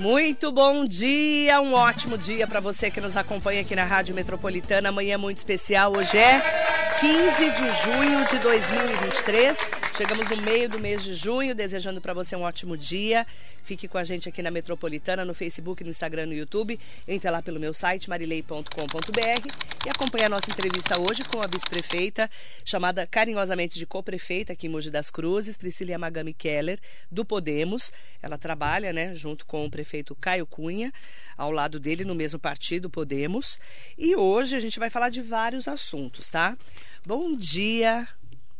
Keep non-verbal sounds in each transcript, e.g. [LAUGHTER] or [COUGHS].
Muito bom dia, um ótimo dia para você que nos acompanha aqui na Rádio Metropolitana. Amanhã é muito especial, hoje é 15 de junho de 2023. Chegamos no meio do mês de junho, desejando para você um ótimo dia. Fique com a gente aqui na Metropolitana, no Facebook, no Instagram, no YouTube. Entre lá pelo meu site, marilei.com.br e acompanhe a nossa entrevista hoje com a vice-prefeita, chamada carinhosamente de co-prefeita aqui em Mogi das Cruzes, Priscila Magami Keller, do Podemos. Ela trabalha, né, junto com o prefeito Caio Cunha, ao lado dele no mesmo partido, Podemos. E hoje a gente vai falar de vários assuntos, tá? Bom dia,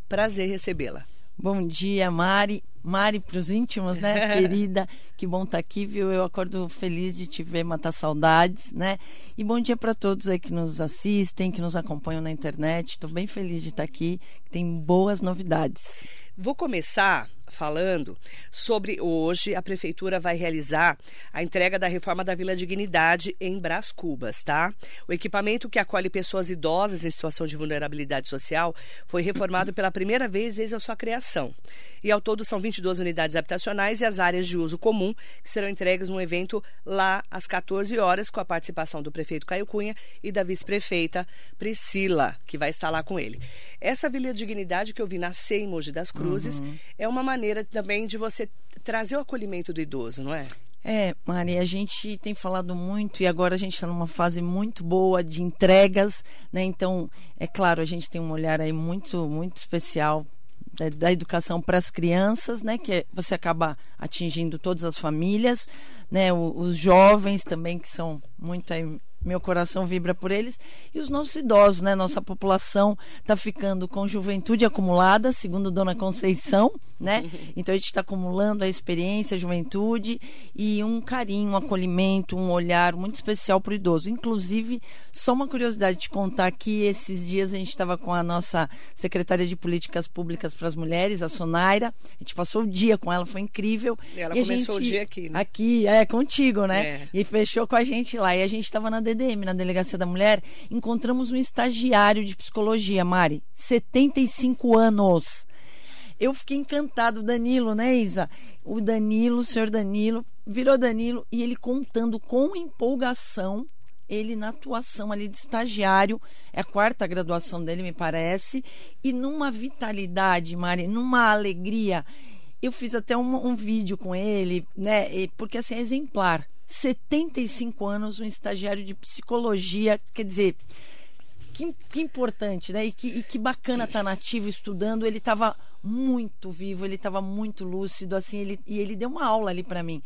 prazer recebê-la. Bom dia, Mari. Mari para os íntimos, né, [LAUGHS] querida? Que bom estar tá aqui, viu? Eu acordo feliz de te ver, matar saudades, né? E bom dia para todos aí que nos assistem, que nos acompanham na internet. Estou bem feliz de estar tá aqui. Tem boas novidades. Vou começar falando sobre hoje a prefeitura vai realizar a entrega da reforma da Vila Dignidade em Brás Cubas, tá? O equipamento que acolhe pessoas idosas em situação de vulnerabilidade social foi reformado pela primeira vez desde a sua criação. E ao todo são 22 unidades habitacionais e as áreas de uso comum que serão entregues num evento lá às 14 horas com a participação do prefeito Caio Cunha e da vice-prefeita Priscila, que vai estar lá com ele. Essa Vila Dignidade que eu vi nascer em Mogi das Cruzes uhum. é uma maneira também de você trazer o acolhimento do idoso, não é? É, Maria, a gente tem falado muito e agora a gente está numa fase muito boa de entregas, né? Então, é claro, a gente tem um olhar aí muito, muito especial da, da educação para as crianças, né? Que você acaba atingindo todas as famílias, né? O, os jovens também que são muito aí, meu coração vibra por eles. E os nossos idosos, né? Nossa população está ficando com juventude acumulada, segundo Dona Conceição, né? [LAUGHS] Então a gente está acumulando a experiência, a juventude e um carinho, um acolhimento, um olhar muito especial para o idoso. Inclusive, só uma curiosidade de contar aqui, esses dias a gente estava com a nossa secretária de Políticas Públicas para as Mulheres, a Sonaira. A gente passou o dia com ela, foi incrível. E ela e começou gente, o dia aqui, né? Aqui, é, contigo, né? É. E fechou com a gente lá. E a gente estava na DDM, na Delegacia da Mulher, encontramos um estagiário de psicologia, Mari, 75 anos. Eu fiquei encantado, Danilo, né, Isa? O Danilo, o senhor Danilo, virou Danilo e ele contando com empolgação ele na atuação ali de estagiário, é a quarta graduação dele, me parece, e numa vitalidade, Mari, numa alegria. Eu fiz até um, um vídeo com ele, né? Porque assim, é exemplar. 75 anos, um estagiário de psicologia, quer dizer, que, que importante, né? E que, e que bacana estar tá nativo estudando. Ele estava muito vivo, ele estava muito lúcido, assim, ele, e ele deu uma aula ali para mim.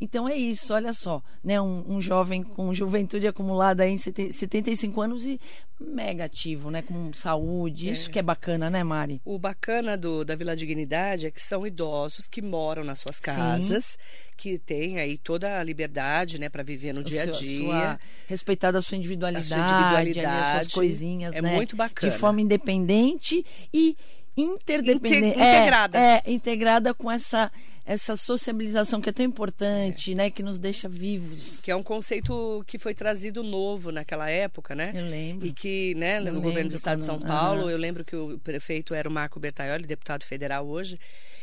Então é isso, olha só, né? Um, um, jovem com juventude acumulada em 75 anos e mega ativo, né? Com saúde, é. isso que é bacana, né, Mari? O bacana do, da Vila Dignidade é que são idosos que moram nas suas casas, Sim. que têm aí toda a liberdade, né, para viver no o dia a dia. Sua, respeitar a sua individualidade, a sua individualidade ali, as suas coisinhas, é né? muito bacana. De forma independente e interdependente. integrada. É, é, integrada com essa essa sociabilização que é tão importante, é. né, que nos deixa vivos. Que é um conceito que foi trazido novo naquela época, né? Eu lembro. E que, né, no governo do estado quando... de São Paulo, uhum. eu lembro que o prefeito era o Marco Bertaioli, deputado federal hoje.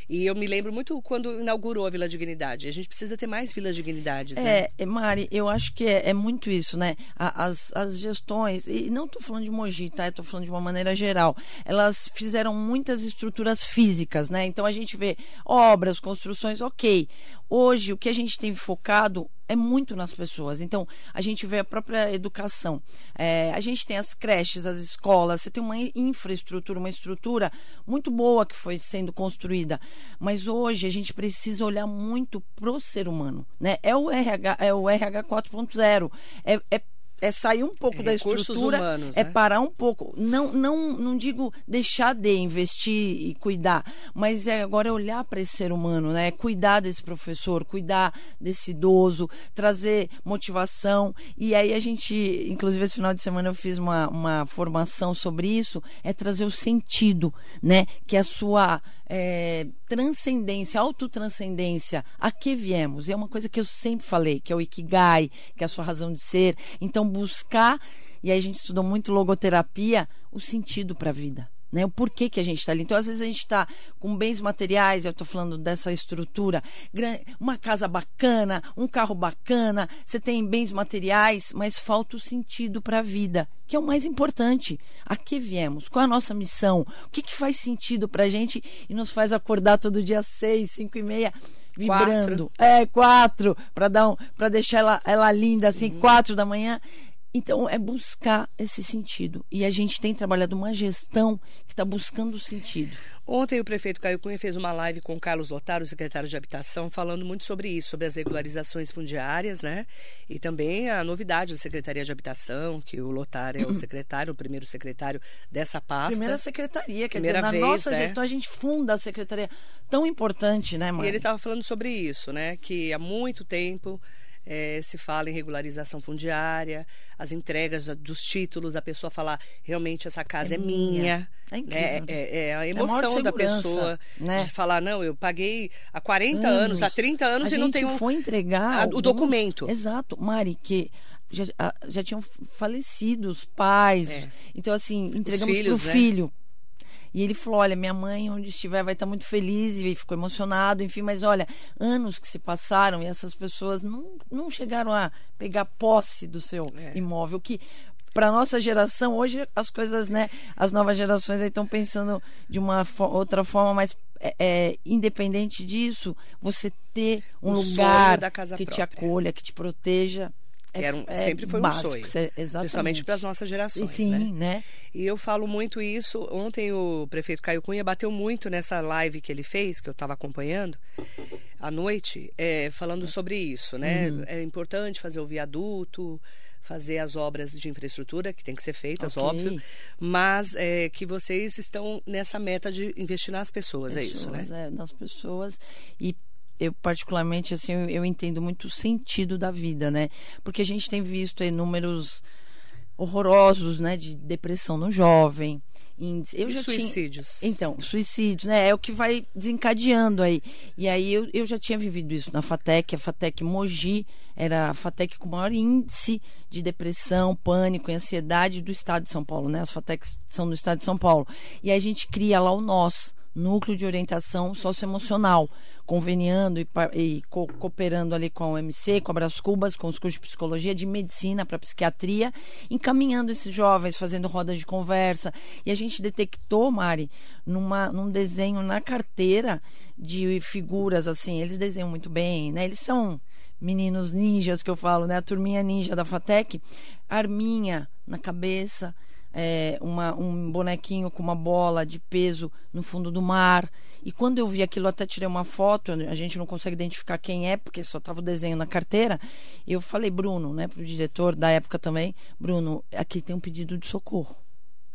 E eu me lembro muito quando inaugurou a Vila Dignidade. A gente precisa ter mais Vilas Dignidades, né? É, é Mari, eu acho que é, é muito isso, né? As, as gestões, e não estou falando de Mogi, tá? Estou falando de uma maneira geral. Elas fizeram muitas estruturas físicas, né? Então a gente vê obras, construções, ok. Hoje, o que a gente tem focado é muito nas pessoas. Então, a gente vê a própria educação. É, a gente tem as creches, as escolas, você tem uma infraestrutura, uma estrutura muito boa que foi sendo construída. Mas hoje a gente precisa olhar muito pro ser humano. Né? É o RH, é o RH 4.0. É, é é sair um pouco é, da estrutura, humanos, é né? parar um pouco. Não, não, não digo deixar de investir e cuidar, mas é agora é olhar para esse ser humano, né? É cuidar desse professor, cuidar desse idoso, trazer motivação. E aí a gente, inclusive esse final de semana eu fiz uma, uma formação sobre isso, é trazer o sentido, né? Que é a sua é, transcendência, autotranscendência, a que viemos? É uma coisa que eu sempre falei, que é o Ikigai, que é a sua razão de ser. Então, buscar, e aí a gente estudou muito logoterapia, o sentido para a vida. Né, o porquê que a gente está ali. Então, às vezes, a gente está com bens materiais, eu estou falando dessa estrutura, uma casa bacana, um carro bacana, você tem bens materiais, mas falta o sentido para a vida, que é o mais importante. A que viemos? Qual é a nossa missão? O que, que faz sentido para a gente e nos faz acordar todo dia seis, cinco e meia? Vibrando. Quatro. É, quatro, para um, deixar ela, ela linda assim, uhum. quatro da manhã. Então, é buscar esse sentido. E a gente tem trabalhado uma gestão que está buscando sentido. Ontem o prefeito Caio Cunha fez uma live com o Carlos Otaro, secretário de Habitação, falando muito sobre isso, sobre as regularizações fundiárias, né? E também a novidade da Secretaria de Habitação, que o Lotar é o [CLEARS THROAT] secretário, o primeiro secretário dessa pasta. Primeira secretaria, quer Primeira dizer, vez, na nossa né? gestão a gente funda a secretaria tão importante, né, mãe? E ele estava falando sobre isso, né? Que há muito tempo é, se fala em regularização fundiária, as entregas dos títulos, da pessoa falar realmente essa casa é, é minha. É incrível. Né? É, é, a emoção a da pessoa né? de falar, não, eu paguei há 40 anos, anos há 30 anos a e não tenho. foi entregar a, o documento. Exato, Mari, que já, já tinham falecido os pais. É. Então, assim, entregamos para o né? filho. E ele falou: Olha, minha mãe, onde estiver, vai estar muito feliz. E ficou emocionado, enfim. Mas olha, anos que se passaram e essas pessoas não, não chegaram a pegar posse do seu é. imóvel. Que para nossa geração hoje as coisas né as novas gerações estão pensando de uma fo outra forma mas é, é, independente disso você ter um o lugar que própria. te acolha que te proteja é, Era um, é sempre foi básico, um sonho. Exatamente. Principalmente para as nossas gerações. Sim, né? né? E eu falo muito isso. Ontem o prefeito Caio Cunha bateu muito nessa live que ele fez, que eu estava acompanhando, à noite, é, falando sobre isso, né? Uhum. É importante fazer o viaduto, fazer as obras de infraestrutura que tem que ser feitas, okay. óbvio, mas é, que vocês estão nessa meta de investir nas pessoas, pessoas é isso, né? É, nas pessoas e eu particularmente assim eu, eu, entendo muito o sentido da vida, né? Porque a gente tem visto aí, números horrorosos, né, de depressão no jovem, índice. Eu e já suicídios. Tinha... Então, suicídios, né? É o que vai desencadeando aí. E aí eu, eu já tinha vivido isso na FATEC, a FATEC Mogi era a FATEC com maior índice de depressão, pânico e ansiedade do estado de São Paulo, né? As FATECs são do estado de São Paulo. E aí a gente cria lá o nós, núcleo de orientação socioemocional, conveniando e, e co cooperando ali com o MC, com a Bras Cubas, com os cursos de psicologia, de medicina para psiquiatria, encaminhando esses jovens, fazendo rodas de conversa. E a gente detectou, Mari, numa, num desenho na carteira de figuras assim, eles desenham muito bem, né? Eles são meninos ninjas que eu falo, né? A turminha ninja da Fatec, arminha na cabeça, é, uma, um bonequinho com uma bola de peso no fundo do mar. E quando eu vi aquilo, até tirei uma foto, a gente não consegue identificar quem é, porque só estava o desenho na carteira. Eu falei, Bruno, né, para o diretor da época também, Bruno, aqui tem um pedido de socorro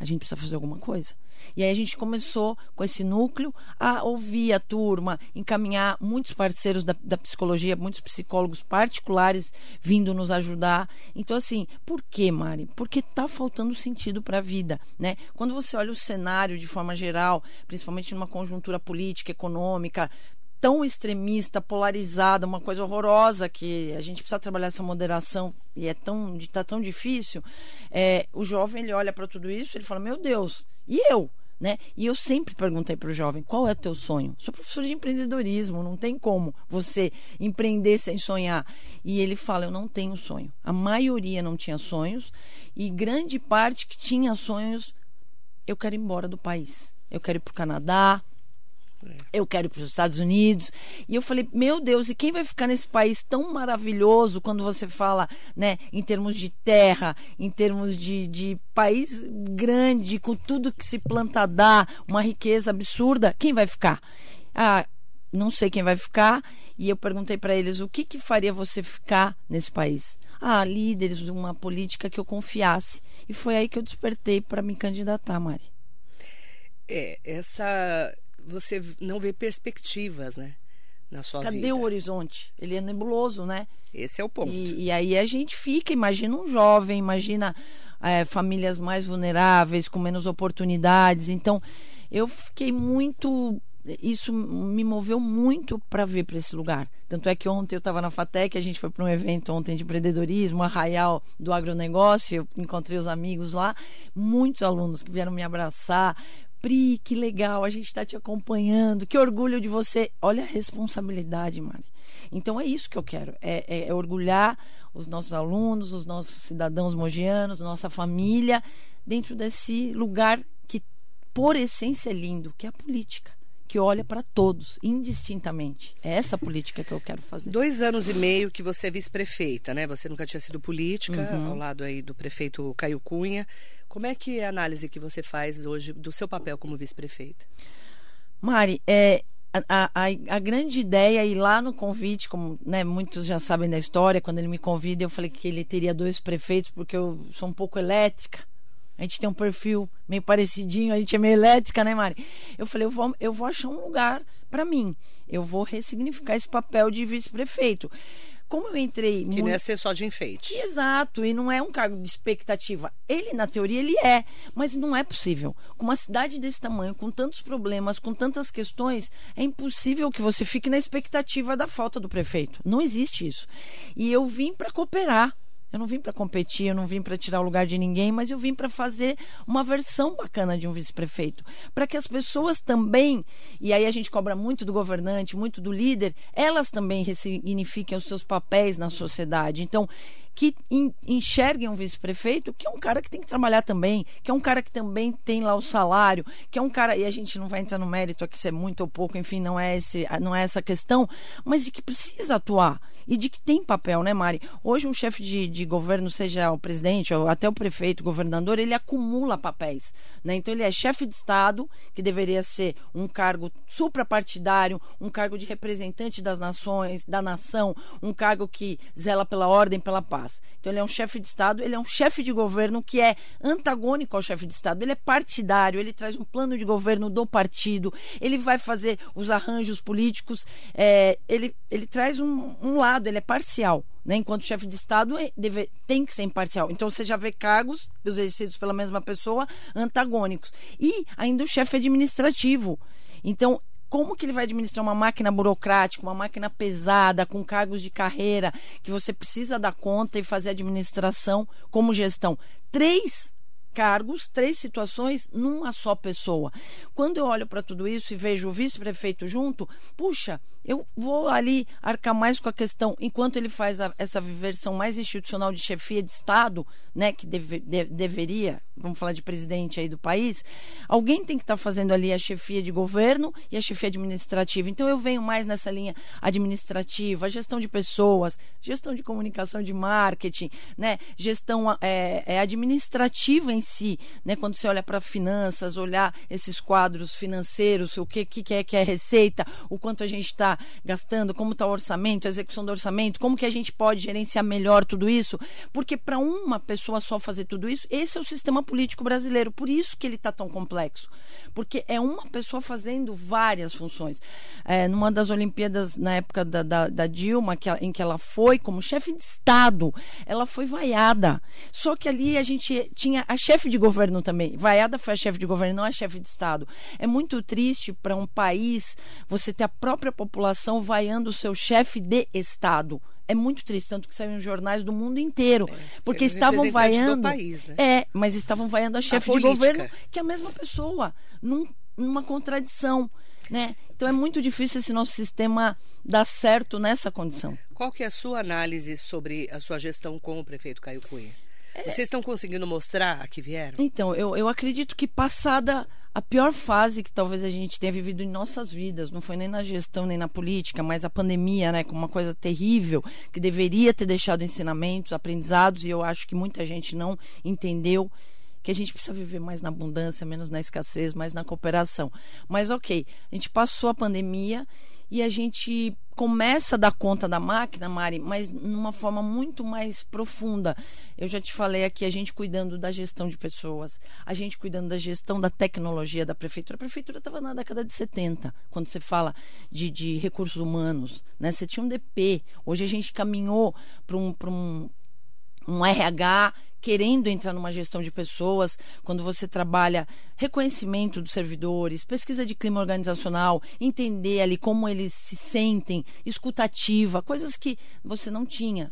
a gente precisa fazer alguma coisa. E aí a gente começou com esse núcleo a ouvir a turma, encaminhar muitos parceiros da, da psicologia, muitos psicólogos particulares vindo nos ajudar. Então, assim, por que, Mari? Porque está faltando sentido para a vida. Né? Quando você olha o cenário de forma geral, principalmente numa conjuntura política, econômica, tão extremista, polarizada, uma coisa horrorosa que a gente precisa trabalhar essa moderação e é tão tá tão difícil. É, o jovem ele olha para tudo isso, ele fala: "Meu Deus, e eu?" Né? E eu sempre perguntei para o jovem: "Qual é o teu sonho?" Sou professor de empreendedorismo, não tem como você empreender sem sonhar. E ele fala: "Eu não tenho sonho". A maioria não tinha sonhos e grande parte que tinha sonhos, eu quero ir embora do país. Eu quero ir para o Canadá. Eu quero ir para os Estados Unidos. E eu falei, meu Deus, e quem vai ficar nesse país tão maravilhoso quando você fala, né, em termos de terra, em termos de, de país grande, com tudo que se planta dá, uma riqueza absurda? Quem vai ficar? Ah, não sei quem vai ficar. E eu perguntei para eles o que, que faria você ficar nesse país. Ah, líderes de uma política que eu confiasse. E foi aí que eu despertei para me candidatar, Mari. É, essa você não vê perspectivas, né? Na sua Cadê vida. o horizonte? Ele é nebuloso, né? Esse é o ponto. E, e aí a gente fica, imagina um jovem, imagina é, famílias mais vulneráveis, com menos oportunidades. Então, eu fiquei muito isso me moveu muito para vir para esse lugar. Tanto é que ontem eu estava na FATEC, a gente foi para um evento ontem de empreendedorismo, arraial do agronegócio, eu encontrei os amigos lá, muitos alunos que vieram me abraçar, Pri, que legal, a gente está te acompanhando, que orgulho de você. Olha a responsabilidade, Mari. Então é isso que eu quero, é, é, é orgulhar os nossos alunos, os nossos cidadãos mogianos, nossa família, dentro desse lugar que, por essência, é lindo, que é a política que olha para todos, indistintamente. É essa política que eu quero fazer. Dois anos e meio que você é vice-prefeita, né? Você nunca tinha sido política, uhum. ao lado aí do prefeito Caio Cunha. Como é que é a análise que você faz hoje do seu papel como vice-prefeita? Mari, é, a, a, a, grande ideia, e lá no convite, como né, muitos já sabem da história, quando ele me convida, eu falei que ele teria dois prefeitos, porque eu sou um pouco elétrica. A gente tem um perfil meio parecidinho, a gente é meio elétrica, né, Mari? Eu falei, eu vou, eu vou achar um lugar para mim. Eu vou ressignificar esse papel de vice-prefeito como eu entrei. Que muito... não é ser só de enfeite. Exato, e não é um cargo de expectativa. Ele, na teoria, ele é, mas não é possível. Com uma cidade desse tamanho, com tantos problemas, com tantas questões, é impossível que você fique na expectativa da falta do prefeito. Não existe isso. E eu vim para cooperar. Eu não vim para competir, eu não vim para tirar o lugar de ninguém, mas eu vim para fazer uma versão bacana de um vice-prefeito, para que as pessoas também, e aí a gente cobra muito do governante, muito do líder, elas também ressignifiquem os seus papéis na sociedade. Então, que enxerguem um vice-prefeito que é um cara que tem que trabalhar também, que é um cara que também tem lá o salário, que é um cara, e a gente não vai entrar no mérito aqui se é muito ou pouco, enfim, não é, esse, não é essa questão, mas de que precisa atuar e de que tem papel, né, Mari? Hoje um chefe de, de governo, seja o presidente ou até o prefeito, governador, ele acumula papéis, né? Então ele é chefe de Estado, que deveria ser um cargo suprapartidário, um cargo de representante das nações, da nação, um cargo que zela pela ordem, pela paz Então ele é um chefe de Estado, ele é um chefe de governo que é antagônico ao chefe de Estado. Ele é partidário, ele traz um plano de governo do partido, ele vai fazer os arranjos políticos, é, ele, ele traz um, um lado, ele é parcial. Né? Enquanto chefe de Estado é, deve, tem que ser imparcial. Então você já vê cargos exercidos pela mesma pessoa antagônicos. E ainda o chefe administrativo. Então, como que ele vai administrar uma máquina burocrática, uma máquina pesada, com cargos de carreira, que você precisa dar conta e fazer administração como gestão? Três cargos, três situações numa só pessoa. Quando eu olho para tudo isso e vejo o vice-prefeito junto, puxa, eu vou ali arcar mais com a questão, enquanto ele faz a, essa versão mais institucional de chefia de Estado, né, que deve, de, deveria, vamos falar de presidente aí do país, alguém tem que estar tá fazendo ali a chefia de governo e a chefia administrativa. Então eu venho mais nessa linha administrativa, gestão de pessoas, gestão de comunicação de marketing, né, gestão é, é administrativa em si, né, quando você olha para finanças, olhar esses quadros financeiros, o que, que é que é receita, o quanto a gente está gastando, como está o orçamento, a execução do orçamento, como que a gente pode gerenciar melhor tudo isso, porque para uma pessoa só fazer tudo isso, esse é o sistema político brasileiro, por isso que ele está tão complexo, porque é uma pessoa fazendo várias funções. É, numa das Olimpíadas, na época da, da, da Dilma, que, em que ela foi como chefe de Estado, ela foi vaiada, só que ali a gente tinha a chefe de governo também, vaiada foi a chefe de governo, não a chefe de Estado. É muito triste para um país você ter a própria população vaiando o seu chefe de Estado. É muito triste, tanto que saiu em jornais do mundo inteiro. É, porque estavam vaiando. País, né? É, mas estavam vaiando a chefe a de governo, que é a mesma pessoa, num, numa contradição. Né? Então é muito difícil esse nosso sistema dar certo nessa condição. Qual que é a sua análise sobre a sua gestão com o prefeito Caio Cunha? É. Vocês estão conseguindo mostrar a que vieram? Então, eu, eu acredito que passada a pior fase que talvez a gente tenha vivido em nossas vidas, não foi nem na gestão nem na política, mas a pandemia, né, como uma coisa terrível, que deveria ter deixado ensinamentos, aprendizados, e eu acho que muita gente não entendeu que a gente precisa viver mais na abundância, menos na escassez, mais na cooperação. Mas ok, a gente passou a pandemia e a gente começa a dar conta da máquina, Mari, mas numa forma muito mais profunda. Eu já te falei aqui, a gente cuidando da gestão de pessoas, a gente cuidando da gestão da tecnologia da prefeitura. A prefeitura estava na década de 70, quando você fala de, de recursos humanos. Né? Você tinha um DP. Hoje a gente caminhou para um, um um RH querendo entrar numa gestão de pessoas, quando você trabalha reconhecimento dos servidores, pesquisa de clima organizacional, entender ali como eles se sentem, escutativa, coisas que você não tinha.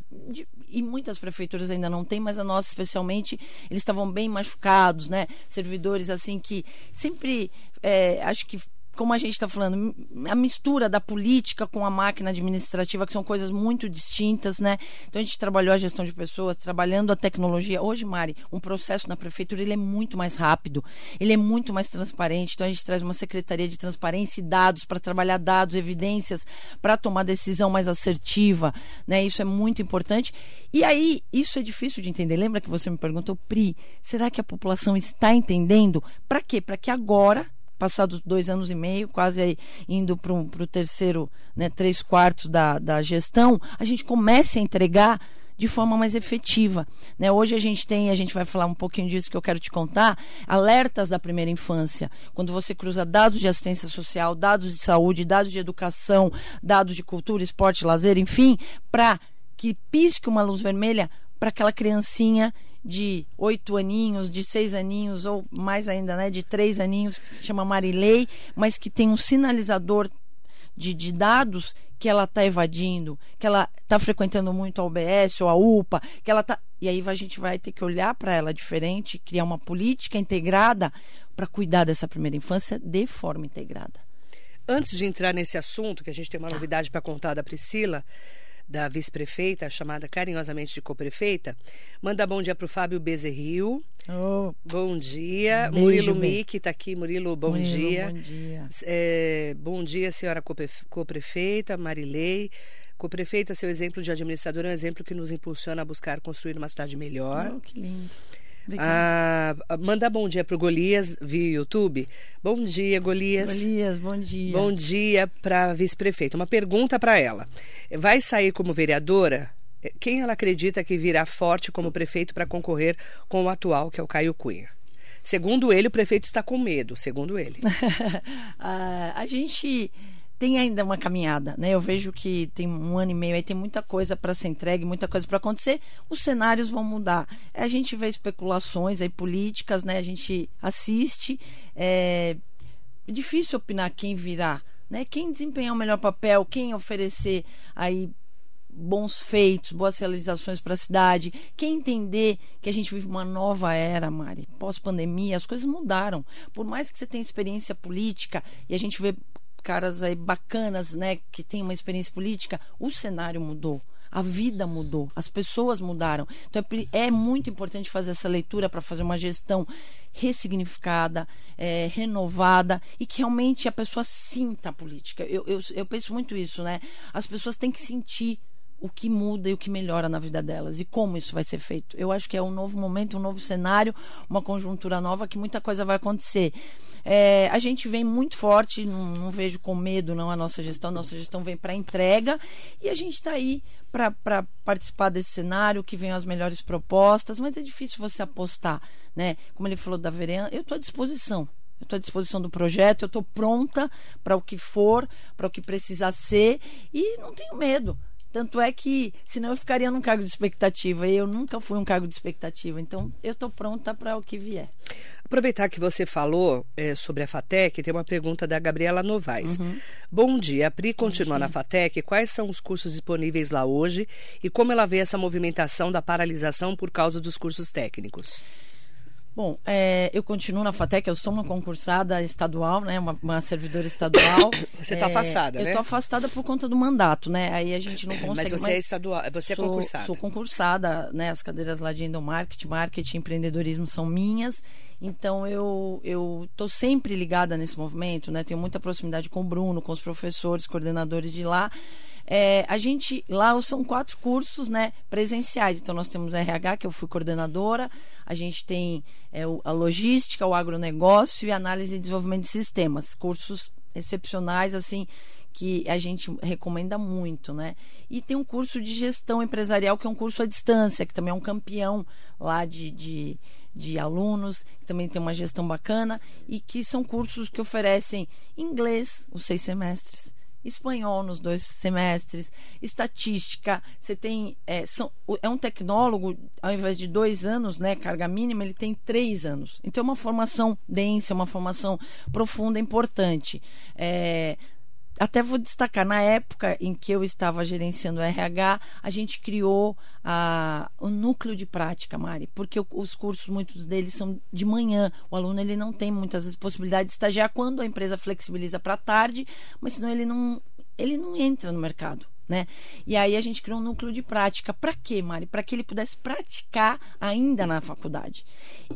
E muitas prefeituras ainda não têm, mas a nossa especialmente, eles estavam bem machucados, né? Servidores assim que sempre, é, acho que como a gente está falando, a mistura da política com a máquina administrativa, que são coisas muito distintas, né? Então a gente trabalhou a gestão de pessoas, trabalhando a tecnologia. Hoje, Mari, um processo na prefeitura ele é muito mais rápido, ele é muito mais transparente. Então a gente traz uma secretaria de transparência e dados para trabalhar dados, evidências, para tomar decisão mais assertiva, né? Isso é muito importante. E aí, isso é difícil de entender. Lembra que você me perguntou, Pri, será que a população está entendendo? Para quê? Para que agora passados dois anos e meio, quase indo para o terceiro, né, três quartos da, da gestão, a gente comece a entregar de forma mais efetiva. Né? Hoje a gente tem, a gente vai falar um pouquinho disso que eu quero te contar, alertas da primeira infância. Quando você cruza dados de assistência social, dados de saúde, dados de educação, dados de cultura, esporte, lazer, enfim, para que pisque uma luz vermelha para aquela criancinha de oito aninhos, de seis aninhos, ou mais ainda, né, de três aninhos, que se chama Marilei, mas que tem um sinalizador de, de dados que ela está evadindo, que ela está frequentando muito a UBS ou a UPA, que ela está. E aí a gente vai ter que olhar para ela diferente, criar uma política integrada para cuidar dessa primeira infância de forma integrada. Antes de entrar nesse assunto, que a gente tem uma novidade para contar da Priscila, da vice-prefeita, chamada carinhosamente de co-prefeita. Manda bom dia para o Fábio Bezerril. Oh, bom dia. Beijo, Murilo Mick está aqui. Murilo, bom Murilo, dia. Bom dia. É, bom dia, senhora co-prefeita, Marilei. Co-prefeita, seu exemplo de administradora é um exemplo que nos impulsiona a buscar construir uma cidade melhor. Oh, que lindo. Ah, manda bom dia para o Golias via YouTube. Bom dia, Golias. Golias, bom dia. Bom dia para a vice-prefeita. Uma pergunta para ela. Vai sair como vereadora? Quem ela acredita que virá forte como prefeito para concorrer com o atual, que é o Caio Cunha? Segundo ele, o prefeito está com medo, segundo ele. [LAUGHS] ah, a gente tem ainda uma caminhada, né? Eu vejo que tem um ano e meio aí, tem muita coisa para ser entregue, muita coisa para acontecer. Os cenários vão mudar. A gente vê especulações aí políticas, né? A gente assiste. É, é difícil opinar quem virá, né? Quem desempenhar o melhor papel, quem oferecer aí bons feitos, boas realizações para a cidade, quem entender que a gente vive uma nova era, Mari, pós-pandemia, as coisas mudaram. Por mais que você tenha experiência política e a gente vê caras aí bacanas, né, que têm uma experiência política, o cenário mudou. A vida mudou, as pessoas mudaram. Então é, é muito importante fazer essa leitura para fazer uma gestão ressignificada, é, renovada e que realmente a pessoa sinta a política. Eu, eu, eu penso muito isso, né? As pessoas têm que sentir o que muda e o que melhora na vida delas e como isso vai ser feito. Eu acho que é um novo momento, um novo cenário, uma conjuntura nova que muita coisa vai acontecer. É, a gente vem muito forte, não, não, vejo com medo não a nossa gestão, nossa gestão vem para entrega e a gente está aí para participar desse cenário, que venham as melhores propostas, mas é difícil você apostar, né? Como ele falou da Verena, eu estou à disposição. Eu estou à disposição do projeto, eu estou pronta para o que for, para o que precisar ser e não tenho medo. Tanto é que, senão eu ficaria num cargo de expectativa. E eu nunca fui um cargo de expectativa. Então, eu estou pronta para o que vier. Aproveitar que você falou é, sobre a FATEC, tem uma pergunta da Gabriela Novaes. Uhum. Bom dia, a Pri continua na FATEC. Quais são os cursos disponíveis lá hoje e como ela vê essa movimentação da paralisação por causa dos cursos técnicos? Bom, é, eu continuo na FATEC, eu sou uma concursada estadual, né? Uma, uma servidora estadual. [COUGHS] Você está é, afastada, né? Eu estou afastada por conta do mandato, né? Aí a gente não consegue. Mas você é estadual, você é sou, é concursada. Sou concursada, né? As cadeiras lá de endomarketing, marketing, empreendedorismo são minhas. Então eu eu estou sempre ligada nesse movimento, né? Tenho muita proximidade com o Bruno, com os professores, coordenadores de lá. É, a gente, lá são quatro cursos né, presenciais. Então, nós temos RH, que eu fui coordenadora, a gente tem é, a logística, o agronegócio e análise e desenvolvimento de sistemas. Cursos excepcionais, assim, que a gente recomenda muito, né? E tem um curso de gestão empresarial, que é um curso à distância, que também é um campeão lá de, de, de alunos, que também tem uma gestão bacana, e que são cursos que oferecem inglês, os seis semestres, espanhol nos dois semestres, estatística, você tem. É, são, é um tecnólogo, ao invés de dois anos, né, carga mínima, ele tem três anos. Então é uma formação densa, uma formação profunda, importante. É, até vou destacar, na época em que eu estava gerenciando o RH, a gente criou a, o núcleo de prática, Mari, porque os cursos, muitos deles são de manhã. O aluno ele não tem muitas vezes possibilidade de estagiar quando a empresa flexibiliza para tarde, mas senão ele não, ele não entra no mercado. Né? E aí a gente criou um núcleo de prática. Para quê, Mari? Para que ele pudesse praticar ainda na faculdade,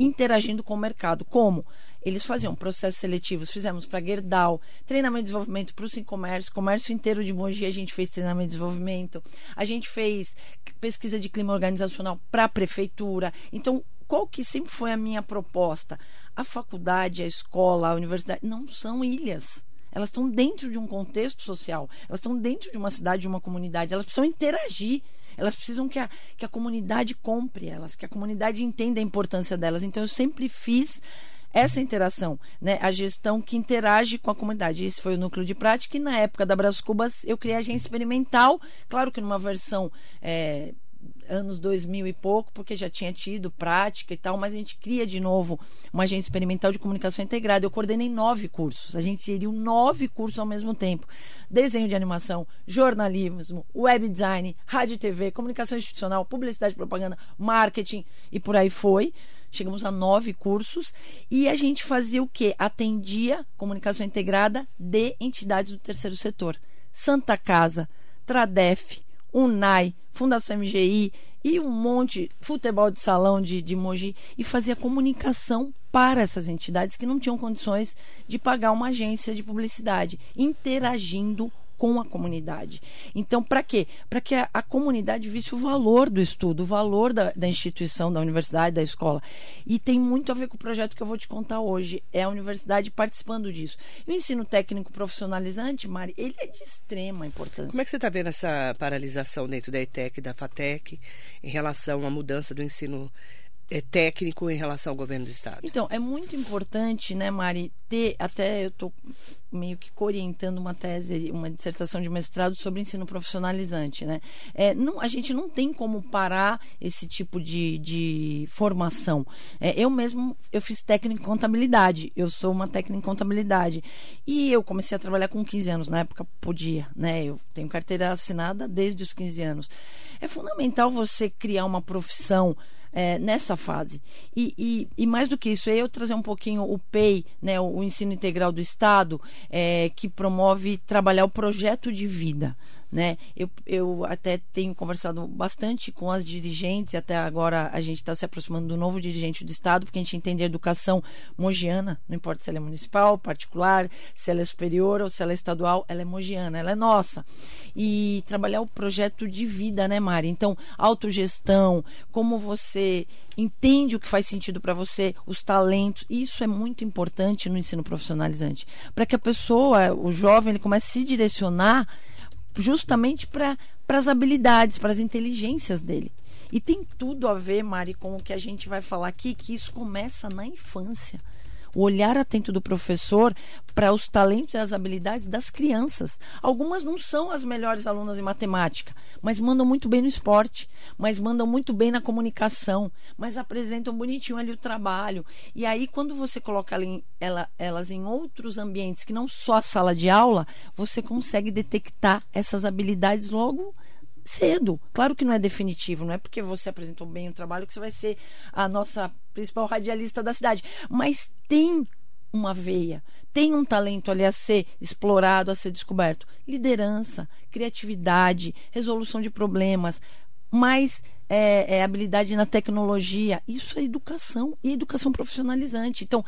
interagindo com o mercado. Como? Eles faziam processos seletivos, fizemos para Gerdau, treinamento e desenvolvimento para o Sim Comércio, comércio inteiro de Mogi, a gente fez treinamento e desenvolvimento, a gente fez pesquisa de clima organizacional para a prefeitura. Então, qual que sempre foi a minha proposta? A faculdade, a escola, a universidade não são ilhas. Elas estão dentro de um contexto social, elas estão dentro de uma cidade, de uma comunidade, elas precisam interagir. Elas precisam que a, que a comunidade compre elas, que a comunidade entenda a importância delas. Então, eu sempre fiz essa interação, né? A gestão que interage com a comunidade. Esse foi o núcleo de prática e na época da Bras Cubas eu criei a agência experimental, claro que numa versão é, anos 2000 e pouco, porque já tinha tido prática e tal, mas a gente cria de novo uma agência experimental de comunicação integrada. Eu coordenei nove cursos, a gente geriu nove cursos ao mesmo tempo: desenho de animação, jornalismo, web design, rádio e TV, comunicação institucional, publicidade e propaganda, marketing e por aí foi. Chegamos a nove cursos e a gente fazia o quê? Atendia comunicação integrada de entidades do terceiro setor. Santa Casa, Tradef, Unai, Fundação MGI e um monte, futebol de salão de, de Mogi, e fazia comunicação para essas entidades que não tinham condições de pagar uma agência de publicidade, interagindo com a comunidade. Então, para quê? Para que a, a, comunidade visse o valor do estudo, o valor da, da, instituição, da universidade, da escola. E tem muito a ver com o projeto que eu vou te contar hoje. É a universidade participando disso. E o ensino técnico profissionalizante, Mari, ele é de extrema importância. Como é que você está vendo essa paralisação dentro da ETEC, da FATEC, em relação à mudança do ensino é, técnico em relação ao governo do estado. Então, é muito importante, né, Mari, ter, até eu estou meio que orientando uma tese, uma dissertação de mestrado sobre ensino profissionalizante, né? É, não, a gente não tem como parar esse tipo de, de formação. É, eu mesmo, eu fiz técnica em contabilidade, eu sou uma técnica em contabilidade, e eu comecei a trabalhar com 15 anos, na época podia, né? Eu tenho carteira assinada desde os 15 anos. É fundamental você criar uma profissão é, nessa fase. E, e, e, mais do que isso, eu trazer um pouquinho o PEI, né, o, o ensino integral do Estado, é, que promove trabalhar o projeto de vida né? Eu, eu até tenho conversado bastante com as dirigentes, até agora a gente está se aproximando do novo dirigente do Estado, porque a gente entende a educação mogiana, não importa se ela é municipal, particular, se ela é superior ou se ela é estadual, ela é mogiana, ela é nossa. E trabalhar o projeto de vida, né, Mari? Então, autogestão, como você entende o que faz sentido para você, os talentos, isso é muito importante no ensino profissionalizante, para que a pessoa, o jovem, ele comece a se direcionar justamente para as habilidades, para as inteligências dele. E tem tudo a ver, Mari, com o que a gente vai falar aqui, que isso começa na infância o olhar atento do professor para os talentos e as habilidades das crianças. Algumas não são as melhores alunas em matemática, mas mandam muito bem no esporte, mas mandam muito bem na comunicação, mas apresentam bonitinho ali o trabalho. E aí, quando você coloca ela, elas em outros ambientes que não só a sala de aula, você consegue detectar essas habilidades logo cedo. Claro que não é definitivo, não é porque você apresentou bem o trabalho que você vai ser a nossa principal radialista da cidade. Mas tem uma veia, tem um talento ali a ser explorado, a ser descoberto. Liderança, criatividade, resolução de problemas, mais é, é, habilidade na tecnologia. Isso é educação e educação profissionalizante. Então,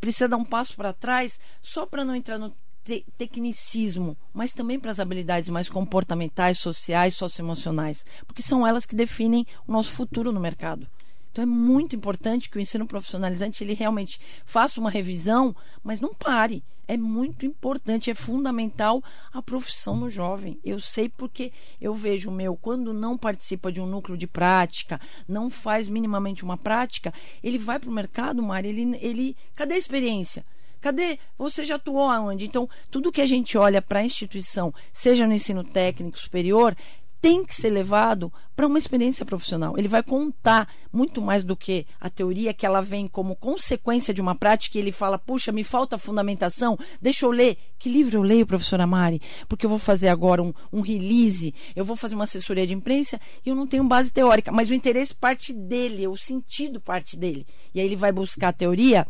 precisa dar um passo para trás só para não entrar no te tecnicismo, mas também para as habilidades mais comportamentais, sociais, socioemocionais, porque são elas que definem o nosso futuro no mercado. Então é muito importante que o ensino profissionalizante ele realmente faça uma revisão, mas não pare. É muito importante, é fundamental a profissão no jovem. Eu sei porque eu vejo o meu, quando não participa de um núcleo de prática, não faz minimamente uma prática, ele vai para o mercado, Mari, ele, ele. Cadê a experiência? Cadê? Você já atuou aonde? Então, tudo que a gente olha para a instituição, seja no ensino técnico superior, tem que ser levado para uma experiência profissional. Ele vai contar muito mais do que a teoria que ela vem como consequência de uma prática e ele fala: "Puxa, me falta fundamentação, deixa eu ler. Que livro eu leio, professora Mari? Porque eu vou fazer agora um, um release, eu vou fazer uma assessoria de imprensa e eu não tenho base teórica, mas o interesse parte dele, o sentido parte dele. E aí ele vai buscar a teoria.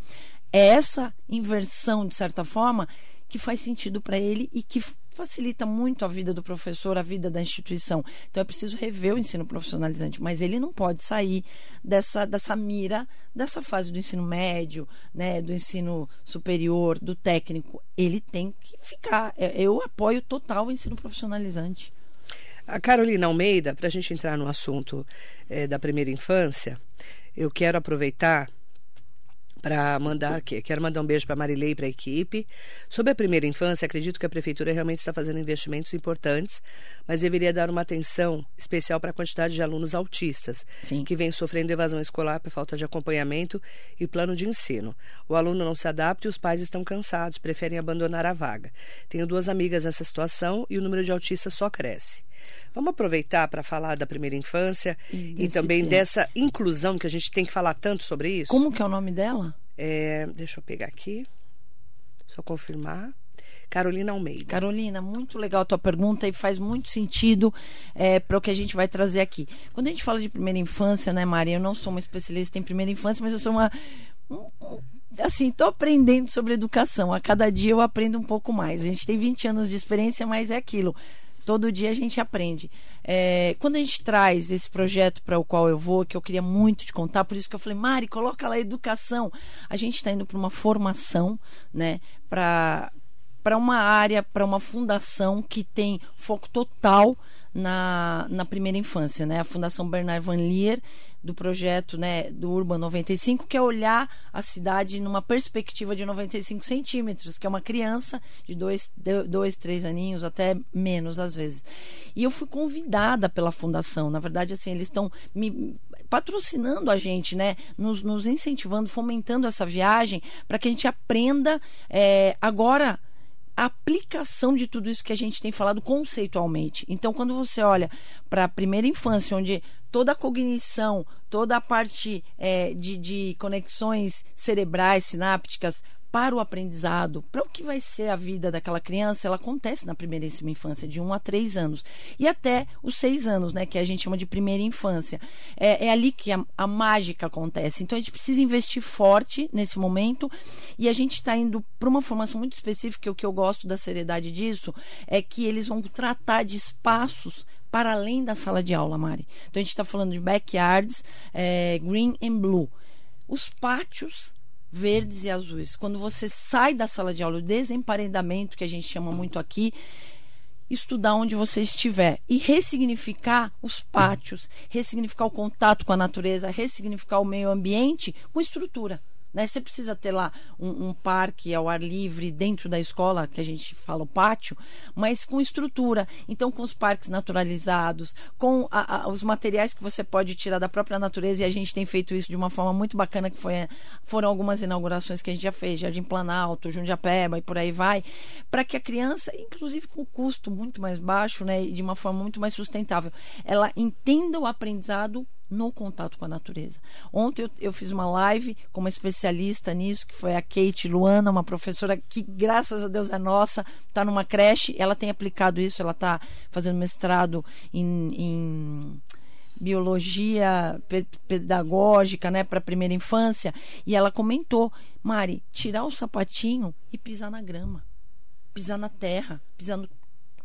É essa inversão, de certa forma, que faz sentido para ele e que facilita muito a vida do professor, a vida da instituição. Então é preciso rever o ensino profissionalizante, mas ele não pode sair dessa, dessa mira, dessa fase do ensino médio, né, do ensino superior, do técnico. Ele tem que ficar. É, eu apoio total o ensino profissionalizante. A Carolina Almeida, para a gente entrar no assunto é, da primeira infância, eu quero aproveitar para mandar aqui. Quero mandar um beijo para Marilei e para a equipe. Sobre a primeira infância, acredito que a prefeitura realmente está fazendo investimentos importantes, mas deveria dar uma atenção especial para a quantidade de alunos autistas Sim. que vêm sofrendo evasão escolar por falta de acompanhamento e plano de ensino. O aluno não se adapta e os pais estão cansados, preferem abandonar a vaga. Tenho duas amigas nessa situação e o número de autistas só cresce. Vamos aproveitar para falar da primeira infância e, e também tempo. dessa inclusão que a gente tem que falar tanto sobre isso. Como que é o nome dela? É, deixa eu pegar aqui, só confirmar. Carolina Almeida. Carolina, muito legal a tua pergunta e faz muito sentido é, para o que a gente vai trazer aqui. Quando a gente fala de primeira infância, né, Maria? Eu não sou uma especialista em primeira infância, mas eu sou uma. assim, estou aprendendo sobre educação. A cada dia eu aprendo um pouco mais. A gente tem 20 anos de experiência, mas é aquilo todo dia a gente aprende. É, quando a gente traz esse projeto para o qual eu vou, que eu queria muito te contar, por isso que eu falei, Mari, coloca lá educação. A gente está indo para uma formação, né, para para uma área, para uma fundação que tem foco total na, na primeira infância, né? A Fundação Bernard Van Leer do projeto né, do Urban 95, que é olhar a cidade numa perspectiva de 95 centímetros, que é uma criança de dois, dois, três aninhos, até menos às vezes. E eu fui convidada pela fundação. Na verdade, assim, eles estão me patrocinando a gente, né? Nos, nos incentivando, fomentando essa viagem para que a gente aprenda é, agora a aplicação de tudo isso que a gente tem falado conceitualmente. Então, quando você olha para a primeira infância, onde toda a cognição, toda a parte é, de, de conexões cerebrais, sinápticas, para o aprendizado, para o que vai ser a vida daquela criança, ela acontece na primeiríssima infância, de 1 a 3 anos. E até os 6 anos, né, que a gente chama de primeira infância. É, é ali que a, a, mágica acontece. Então a gente precisa investir forte nesse momento e a gente está indo para uma formação muito específica. O que eu gosto da seriedade disso é que eles vão tratar de espaços para além da sala de aula, Mari. Então a gente está falando de backyards, é, green and blue. Os pátios verdes e azuis. Quando você sai da sala de aula, o desemparelhamento, que a gente chama muito aqui, estudar onde você estiver e ressignificar os pátios, ressignificar o contato com a natureza, ressignificar o meio ambiente com estrutura. Né? Você precisa ter lá um, um, parque ao ar livre dentro da escola, que a gente fala o pátio, mas com estrutura. Então, com os parques naturalizados, com a, a, os materiais que você pode tirar da própria natureza, e a gente tem feito isso de uma forma muito bacana, que foi, foram algumas inaugurações que a gente já fez, Jardim Planalto, Jundiapeba e por aí vai, para que a criança, inclusive com custo muito mais baixo, né, e de uma forma muito mais sustentável, ela entenda o aprendizado no contato com a natureza. Ontem eu, eu, fiz uma live com uma especialista nisso, que foi a Kate Luana, uma professora que, graças a Deus, é nossa, está numa creche, ela tem aplicado isso, ela está fazendo mestrado em, em biologia pedagógica, né, para primeira infância, e ela comentou, Mari, tirar o sapatinho e pisar na grama, pisar na terra, pisar no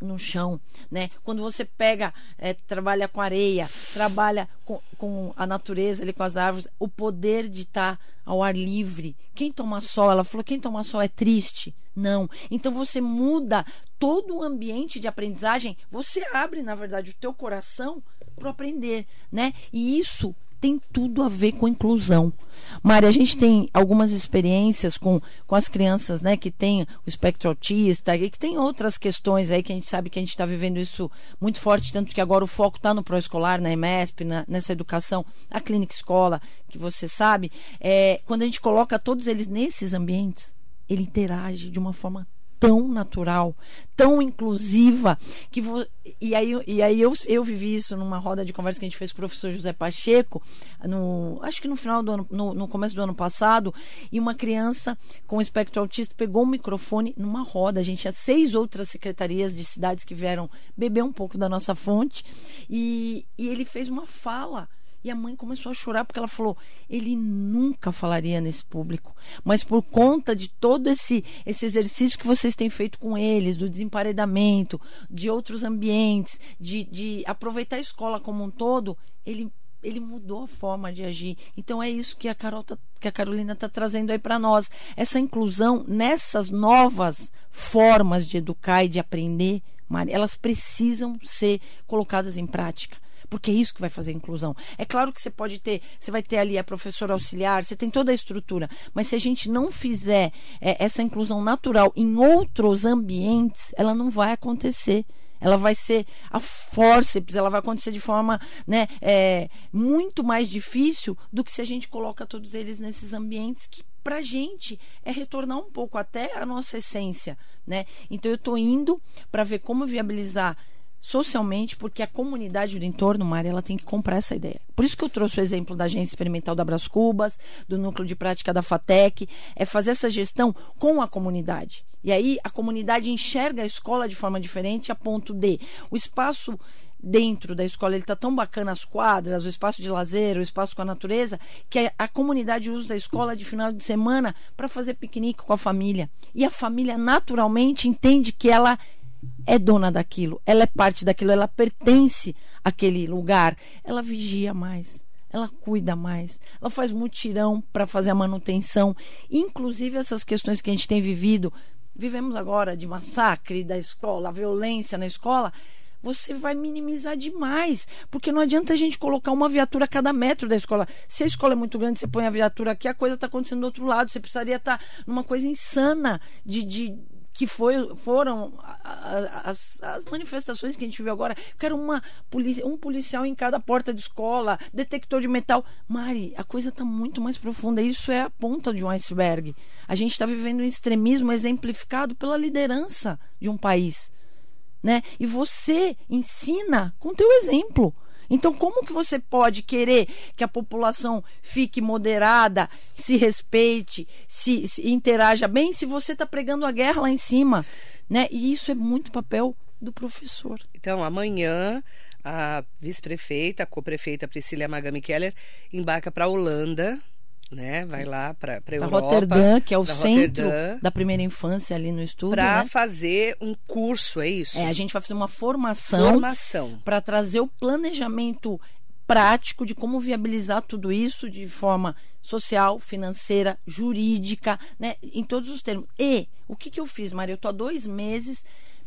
no chão, né? Quando você pega, é, trabalha com areia, trabalha com, com, a natureza, ali, com as árvores, o poder de estar tá ao ar livre. Quem toma sol, ela falou, quem toma sol é triste. Não. Então você muda todo o ambiente de aprendizagem, você abre, na verdade, o teu coração para aprender, né? E isso tem tudo a ver com inclusão. Mari, a gente tem algumas experiências com, com as crianças né, que têm o espectro autista e que tem outras questões aí que a gente sabe que a gente está vivendo isso muito forte, tanto que agora o foco está no pró-escolar, na EMESP, na, nessa educação, a clínica escola, que você sabe, é, quando a gente coloca todos eles nesses ambientes, ele interage de uma forma tão natural, tão inclusiva, que vo... e aí, e aí eu, eu vivi isso numa roda de conversa que a gente fez com o professor José Pacheco, no, acho que no final do ano, no, no começo do ano passado, e uma criança com espectro autista pegou o um microfone numa roda. A gente tinha seis outras secretarias de cidades que vieram beber um pouco da nossa fonte, e, e ele fez uma fala e a mãe começou a chorar porque ela falou: ele nunca falaria nesse público, mas por conta de todo esse, esse exercício que vocês têm feito com eles, do desemparedamento, de outros ambientes, de, de aproveitar a escola como um todo, ele ele mudou a forma de agir. Então é isso que a Carol tá, que a Carolina está trazendo aí para nós. Essa inclusão nessas novas formas de educar e de aprender, elas precisam ser colocadas em prática porque é isso que vai fazer a inclusão. É claro que você pode ter, você vai ter ali a professora auxiliar, você tem toda a estrutura, mas se a gente não fizer é, essa inclusão natural em outros ambientes, ela não vai acontecer ela vai ser a forceps, ela vai acontecer de forma né, é, muito mais difícil do que se a gente coloca todos eles nesses ambientes que para a gente é retornar um pouco até a nossa essência, né? Então eu estou indo para ver como viabilizar socialmente, porque a comunidade do entorno, Mari, ela tem que comprar essa ideia. Por isso que eu trouxe o exemplo da agência experimental da Bras Cubas, do núcleo de prática da FATEC, é fazer essa gestão com a comunidade. E aí a comunidade enxerga a escola de forma diferente a ponto de o espaço dentro da escola ele está tão bacana as quadras, o espaço de lazer, o espaço com a natureza, que a, a comunidade usa a escola de final de semana para fazer piquenique com a família. E a família naturalmente entende que ela é dona daquilo, ela é parte daquilo, ela pertence àquele lugar, ela vigia mais, ela cuida mais, ela faz mutirão para fazer a manutenção, inclusive essas questões que a gente tem vivido, vivemos agora de massacre da escola, violência na escola, você vai minimizar demais. Porque não adianta a gente colocar uma viatura a cada metro da escola. Se a escola é muito grande, você põe a viatura aqui, a coisa está acontecendo do outro lado. Você precisaria estar tá numa coisa insana de, de que foi, foram as, as, manifestações que a gente viu agora. Quero uma um policial em cada porta de escola, detector de metal. Mari, a coisa está muito mais profunda. Isso é a ponta de um iceberg. A gente está vivendo um extremismo exemplificado pela liderança de um país. Né? E você ensina com teu exemplo. Então, como que você pode querer que a população fique moderada, se respeite, se, se interaja bem, se você está pregando a guerra lá em cima? Né? E isso é muito papel do professor. Então, amanhã, a vice-prefeita, a co-prefeita Priscila Magami Keller embarca para a Holanda né? Vai lá para a Europa. Roterdã, que é o centro da primeira infância ali no estudo. Para né? fazer um curso, é isso? É, a gente vai fazer uma formação. Formação. Para trazer o planejamento prático de como viabilizar tudo isso de forma social, financeira, jurídica, né? Em todos os termos. E o que, que eu fiz, Maria? Eu estou há dois meses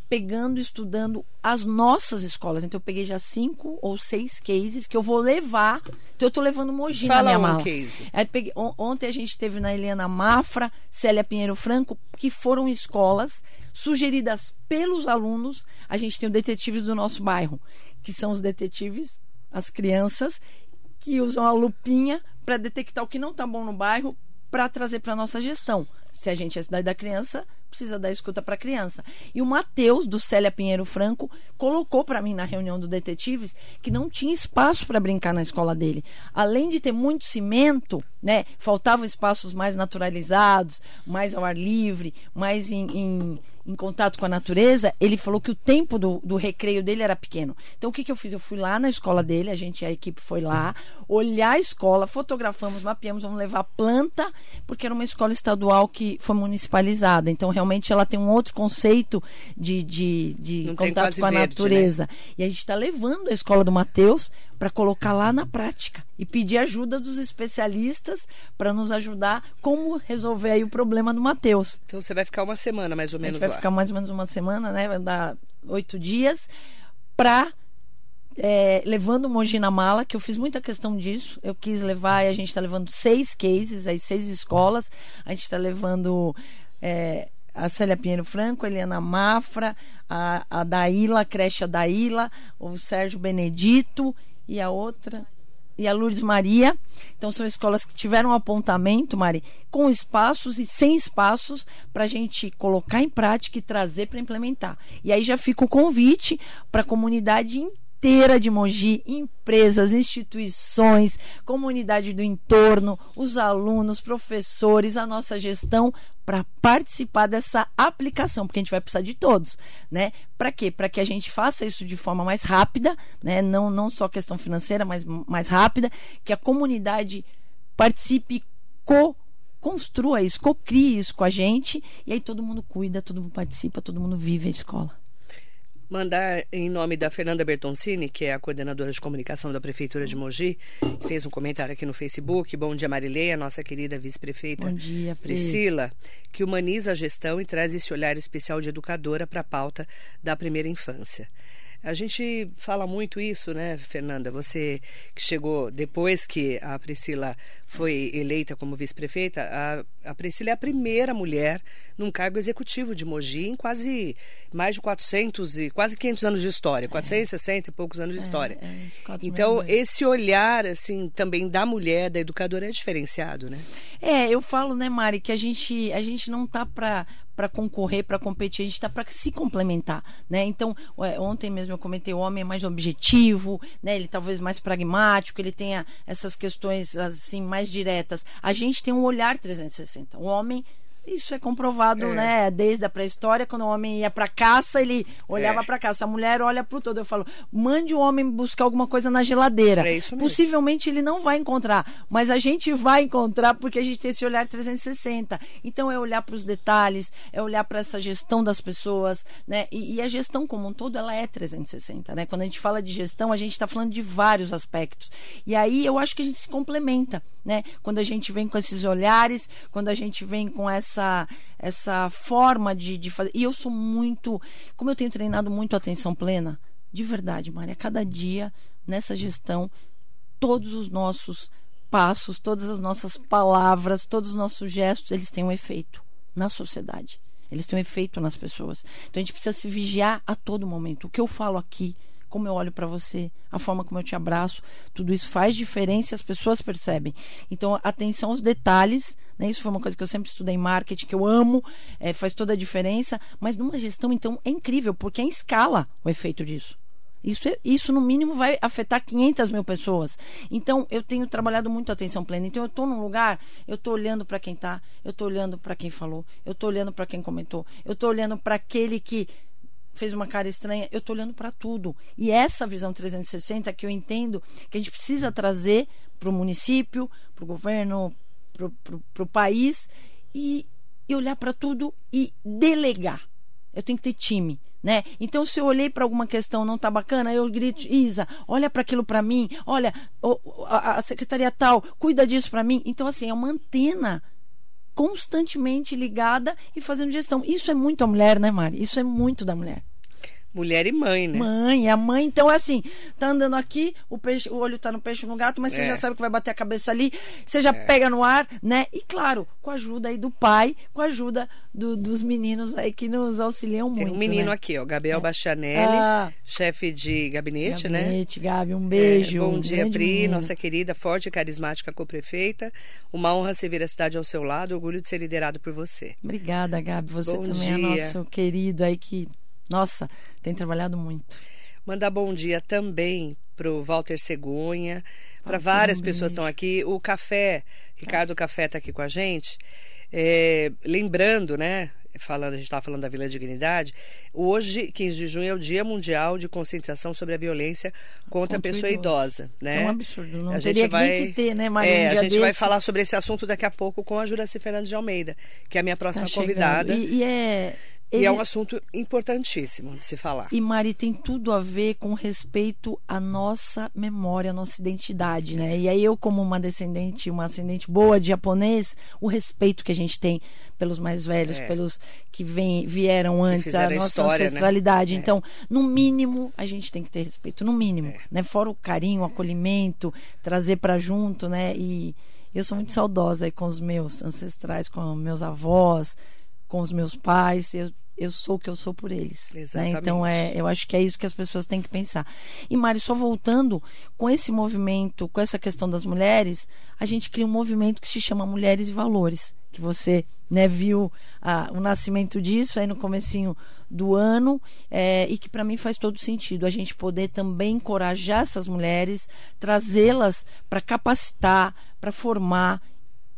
pegando, estudando as nossas escolas. Então eu peguei já cinco ou seis cases que eu vou levar. Então eu estou levando Mogi Fala na minha um mala. Case. Peguei, on, ontem a gente teve na Helena Mafra, Célia Pinheiro Franco, que foram escolas sugeridas pelos alunos. A gente tem os detetives do nosso bairro, que são os detetives, as crianças, que usam a lupinha para detectar o que não está bom no bairro para trazer para nossa gestão. Se a gente é a cidade da criança, precisa dar escuta para criança. E o Matheus, do Célia Pinheiro Franco, colocou para mim na reunião do Detetives que não tinha espaço para brincar na escola dele. Além de ter muito cimento, né, faltavam espaços mais naturalizados, mais ao ar livre, mais em, em em contato com a natureza, ele falou que o tempo do, do recreio dele era pequeno. Então, o que, que eu fiz? Eu fui lá na escola dele, a gente, a equipe foi lá, olhar a escola, fotografamos, mapeamos, vamos levar planta, porque era uma escola estadual que foi municipalizada. Então, realmente, ela tem um outro conceito de, de, de contato com a verde, natureza. Né? E a gente está levando a escola do Mateus para colocar lá na prática e pedir ajuda dos especialistas para nos ajudar como resolver aí o problema do Mateus. Então você vai ficar uma semana mais ou menos vai lá. ficar mais ou menos uma semana, né? Vai dar oito dias para é, levando o Mogi na mala, que eu fiz muita questão disso. Eu quis levar e a gente está levando seis cases, aí seis escolas. A gente está levando é, a Célia Pinheiro Franco, a Eliana Mafra, a, a Daíla, a creche Daíla, o Sérgio Benedito e a outra e a Lourdes Maria. Então, são escolas que tiveram um apontamento, Mari, com espaços e sem espaços para a gente colocar em prática e trazer para implementar. E aí já fica o convite para a comunidade inteira inteira de Mogi, empresas, instituições, comunidade do entorno, os alunos, professores, a nossa gestão para participar dessa aplicação, porque a gente vai precisar de todos, né? Para quê? Para que a gente faça isso de forma mais rápida, né? Não não só questão financeira, mas mais rápida, que a comunidade participe co construa isso, co-crie isso com a gente, e aí todo mundo cuida, todo mundo participa, todo mundo vive a escola. Mandar em nome da Fernanda Bertoncini, que é a coordenadora de comunicação da Prefeitura de Mogi, que fez um comentário aqui no Facebook. Bom dia, Marileia, nossa querida vice-prefeita Priscila, que humaniza a gestão e traz esse olhar especial de educadora para a pauta da primeira infância. A gente fala muito isso, né, Fernanda? Você que chegou depois que a Priscila foi eleita como vice-prefeita, a, a Priscila é a primeira mulher num cargo executivo de Mogi em quase mais de 400 e quase 500 anos de história, 460 é. e poucos anos de é, história. É, é, então, esse olhar assim também da mulher, da educadora é diferenciado, né? É, eu falo, né, Mari, que a gente a gente não tá para para concorrer, para competir, a gente está para se complementar, né? Então, é, ontem mesmo eu comentei, o homem é mais objetivo, né? Ele talvez mais pragmático, ele tenha essas questões assim mais diretas. A gente tem um olhar 360. O homem isso é comprovado, é. né? Desde a pré-história, quando o homem ia para caça, ele olhava é. para caça. A mulher olha para o todo. Eu falo, mande o homem buscar alguma coisa na geladeira. É isso mesmo. Possivelmente ele não vai encontrar, mas a gente vai encontrar porque a gente tem esse olhar 360. Então é olhar para os detalhes, é olhar para essa gestão das pessoas, né? E, e, a gestão como um todo, ela é 360, né? Quando a gente fala de gestão, a gente está falando de vários aspectos. E aí eu acho que a gente se complementa, né? Quando a gente vem com esses olhares, quando a gente vem com essa essa, essa forma de, de fazer. E eu sou muito. Como eu tenho treinado muito atenção plena, de verdade, Maria, cada dia nessa gestão, todos os nossos passos, todas as nossas palavras, todos os nossos gestos, eles têm um efeito na sociedade. Eles têm um efeito nas pessoas. Então a gente precisa se vigiar a todo momento. O que eu falo aqui, como eu olho para você, a forma como eu te abraço, tudo isso faz diferença e as pessoas percebem. Então, atenção aos detalhes, né? Isso foi uma coisa que eu sempre estudei em marketing, que eu amo, é, faz toda a diferença. Mas numa gestão, então, é incrível, porque é em escala o efeito disso. Isso, é, isso, no mínimo, vai afetar 500 mil pessoas. Então, eu tenho trabalhado muito atenção plena. Então, eu estou num lugar, eu estou olhando para quem está, eu estou olhando para quem falou, eu estou olhando para quem comentou, eu estou olhando para aquele que fez uma cara estranha, eu estou olhando para tudo. E essa visão 360 que eu entendo que a gente precisa trazer para o município, para o governo, para o país e, e olhar para tudo e delegar. Eu tenho que ter time. Né? Então, se eu olhei para alguma questão não tá bacana, eu grito, Isa, olha para aquilo para mim, olha, a, a secretaria tal, cuida disso para mim. Então, assim, é uma antena constantemente ligada e fazendo gestão. Isso é muito a mulher, né, Mari? Isso é muito da mulher. Mulher e mãe, né? Mãe, a mãe, então é assim, tá andando aqui, o, peixe, o olho tá no peixe no gato, mas é. você já sabe que vai bater a cabeça ali, você já é. pega no ar, né? E claro, com a ajuda aí do pai, com a ajuda do, dos meninos aí que nos auxiliam muito. Tem um menino né? aqui, ó, Gabriel é. Bachanelli, ah, chefe de gabinete, gabinete né? Gabinete, Gabi, um beijo. É, bom dia, Pri, menino. nossa querida, forte e carismática co-prefeita. Uma honra servir a cidade ao seu lado, orgulho de ser liderado por você. Obrigada, Gabi. Você bom também é dia. é nosso querido aí que nossa, tem trabalhado muito. Mandar bom dia também para o Walter Cegonha, para várias um pessoas estão aqui. O Café, Ricardo Café está aqui com a gente. É, lembrando, né? Falando, a gente estava falando da Vila Dignidade. Hoje, 15 de junho, é o Dia Mundial de Conscientização sobre a Violência contra, contra a pessoa idosa. Né? É um absurdo. Não a teria gente vai, que ter, né, Maria? É, um a gente desse. vai falar sobre esse assunto daqui a pouco com a Juraci Fernandes de Almeida, que é a minha próxima tá convidada. E, e é ele... E é um assunto importantíssimo de se falar. E Mari tem tudo a ver com respeito à nossa memória, à nossa identidade, né? E aí eu como uma descendente, uma ascendente boa de japonês, o respeito que a gente tem pelos mais velhos, é. pelos que vem, vieram antes, a nossa história, né? ancestralidade. Né? Então, no mínimo, a gente tem que ter respeito, no mínimo, é. né? Fora o carinho, o acolhimento, trazer para junto, né? E eu sou muito saudosa aí com os meus ancestrais, com meus avós, com os meus pais, eu eu sou o que eu sou por eles. Né? Então é, eu acho que é isso que as pessoas têm que pensar. E Mari, só voltando com esse movimento, com essa questão das mulheres, a gente cria um movimento que se chama Mulheres e Valores, que você né, viu ah, o nascimento disso aí no comecinho do ano é, e que para mim faz todo sentido a gente poder também encorajar essas mulheres, trazê-las para capacitar, para formar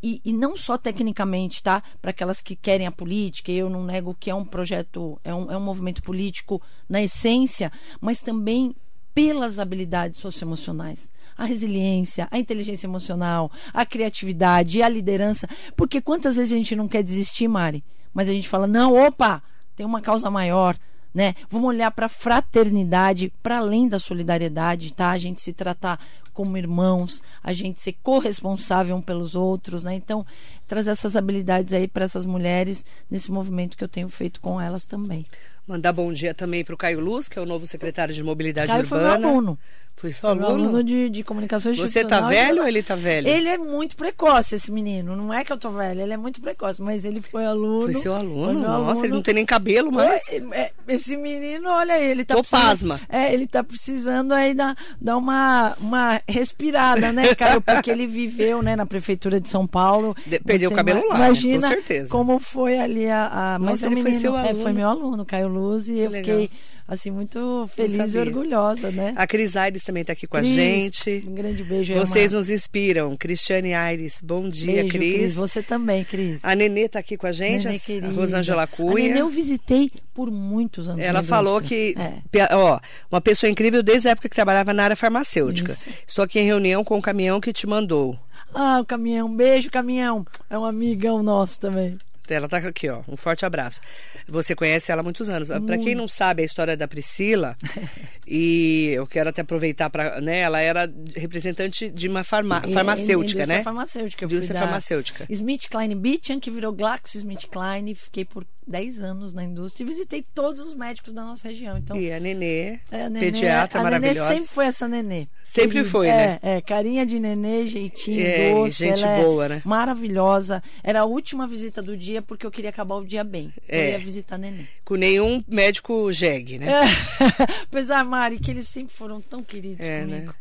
e, e, não só tecnicamente, tá? Para aquelas que querem a política, eu não nego que é um projeto, é um, é um movimento político na essência, mas também pelas habilidades socioemocionais. A resiliência, a inteligência emocional, a criatividade, a liderança. Porque quantas vezes a gente não quer desistir, Mari? Mas a gente fala, não, opa, tem uma causa maior. Né? Vamos olhar para a fraternidade, para além da solidariedade, tá? A gente se tratar como irmãos, a gente ser corresponsável um pelos outros, né? Então, trazer essas habilidades aí para essas mulheres nesse movimento que eu tenho feito com elas também. Mandar bom dia também para o Caio Luz, que é o novo secretário de Mobilidade Caio Urbana. Foi meu aluno. Foi seu aluno? aluno de, de comunicação Você tá velho ou ele tá velho? Ele é muito precoce, esse menino. Não é que eu tô velho, ele é muito precoce, mas ele foi aluno. Foi seu aluno? Foi Nossa, aluno. ele não tem nem cabelo mais. É, esse menino, olha, ele tá Tô pasma. É, ele tá precisando aí dar, dar uma, uma respirada, né, Caio? Porque ele viveu, né, na prefeitura de São Paulo. De, perdeu o cabelo lá, imagina com certeza. como foi ali a... a mas ele menino, foi seu aluno. É, foi meu aluno, Caio Luz, e que eu legal. fiquei assim, muito feliz e orgulhosa, né? A Cris Aires também está aqui com Cris, a gente. Um grande beijo. Vocês nos inspiram. Cristiane Aires, bom dia, beijo, Cris. Cris. Você também, Cris. A Nenê está aqui com a gente, Nenê, a Rosângela Cunha. A Nenê eu visitei por muitos anos. Ela falou que, é. ó, uma pessoa incrível desde a época que trabalhava na área farmacêutica. Isso. Estou aqui em reunião com o caminhão que te mandou. Ah, o caminhão. Beijo, caminhão. É um amigão nosso também. Ela está aqui, ó. Um forte abraço. Você conhece ela há muitos anos. Para quem não sabe a história da Priscila, [LAUGHS] e eu quero até aproveitar para, né, ela era representante de uma farma, farmacêutica, né? farmacêutica. Indústria farmacêutica. Smith Klein Beachan, que virou GlaxoSmithKline, fiquei por 10 anos na indústria e visitei todos os médicos da nossa região. Então, e a Nenê, é, a nenê pediatra a maravilhosa. Nenê sempre foi essa Nenê. Sempre foi, é, né? É, carinha de nenê, jeitinho é, doce. Gente é boa, é né? Maravilhosa. Era a última visita do dia porque eu queria acabar o dia bem. É. Eu ia visitar a nenê. Com nenhum médico jegue, né? É. [LAUGHS] Apesar, Mari, que eles sempre foram tão queridos é, comigo. Né?